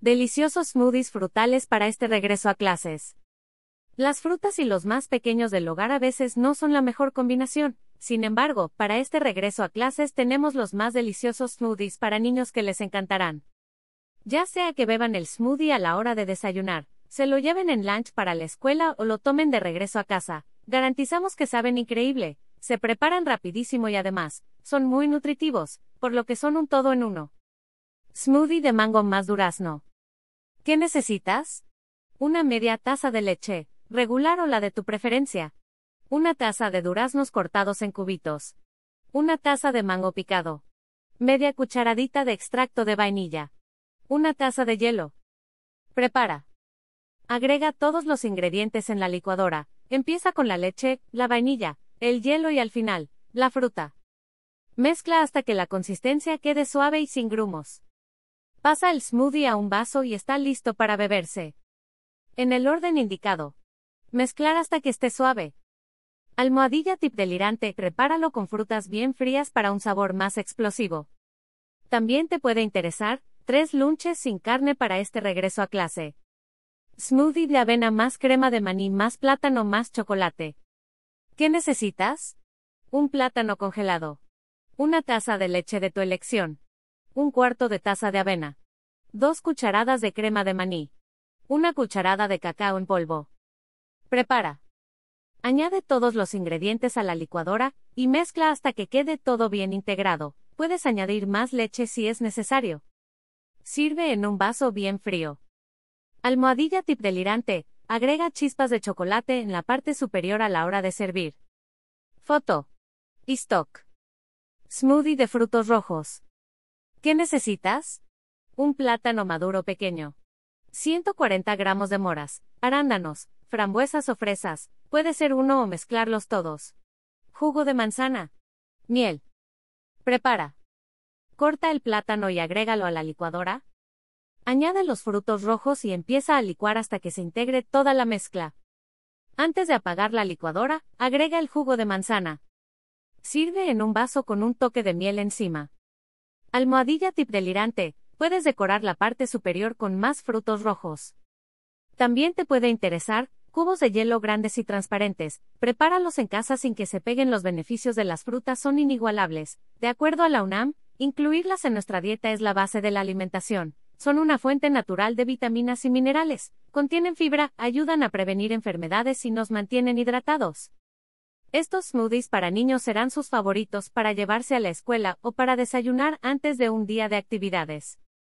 Deliciosos smoothies frutales para este regreso a clases. Las frutas y los más pequeños del hogar a veces no son la mejor combinación. Sin embargo, para este regreso a clases tenemos los más deliciosos smoothies para niños que les encantarán. Ya sea que beban el smoothie a la hora de desayunar, se lo lleven en lunch para la escuela o lo tomen de regreso a casa, garantizamos que saben increíble, se preparan rapidísimo y además, son muy nutritivos, por lo que son un todo en uno. Smoothie de mango más durazno. ¿Qué necesitas? Una media taza de leche, regular o la de tu preferencia. Una taza de duraznos cortados en cubitos. Una taza de mango picado. Media cucharadita de extracto de vainilla. Una taza de hielo. Prepara. Agrega todos los ingredientes en la licuadora. Empieza con la leche, la vainilla, el hielo y al final, la fruta. Mezcla hasta que la consistencia quede suave y sin grumos. Pasa el smoothie a un vaso y está listo para beberse. En el orden indicado. Mezclar hasta que esté suave. Almohadilla tip delirante, prepáralo con frutas bien frías para un sabor más explosivo. También te puede interesar, tres lunches sin carne para este regreso a clase. Smoothie de avena más crema de maní más plátano más chocolate. ¿Qué necesitas? Un plátano congelado. Una taza de leche de tu elección. Un cuarto de taza de avena. Dos cucharadas de crema de maní. Una cucharada de cacao en polvo. Prepara. Añade todos los ingredientes a la licuadora y mezcla hasta que quede todo bien integrado. Puedes añadir más leche si es necesario. Sirve en un vaso bien frío. Almohadilla tip delirante. Agrega chispas de chocolate en la parte superior a la hora de servir. Foto. Y stock. Smoothie de frutos rojos. ¿Qué necesitas? Un plátano maduro pequeño. 140 gramos de moras, arándanos, frambuesas o fresas, puede ser uno o mezclarlos todos. Jugo de manzana. Miel. Prepara. Corta el plátano y agrégalo a la licuadora. Añade los frutos rojos y empieza a licuar hasta que se integre toda la mezcla. Antes de apagar la licuadora, agrega el jugo de manzana. Sirve en un vaso con un toque de miel encima. Almohadilla tip delirante, puedes decorar la parte superior con más frutos rojos. También te puede interesar, cubos de hielo grandes y transparentes, prepáralos en casa sin que se peguen los beneficios de las frutas son inigualables. De acuerdo a la UNAM, incluirlas en nuestra dieta es la base de la alimentación. Son una fuente natural de vitaminas y minerales, contienen fibra, ayudan a prevenir enfermedades y nos mantienen hidratados. Estos smoothies para niños serán sus favoritos para llevarse a la escuela o para desayunar antes de un día de actividades.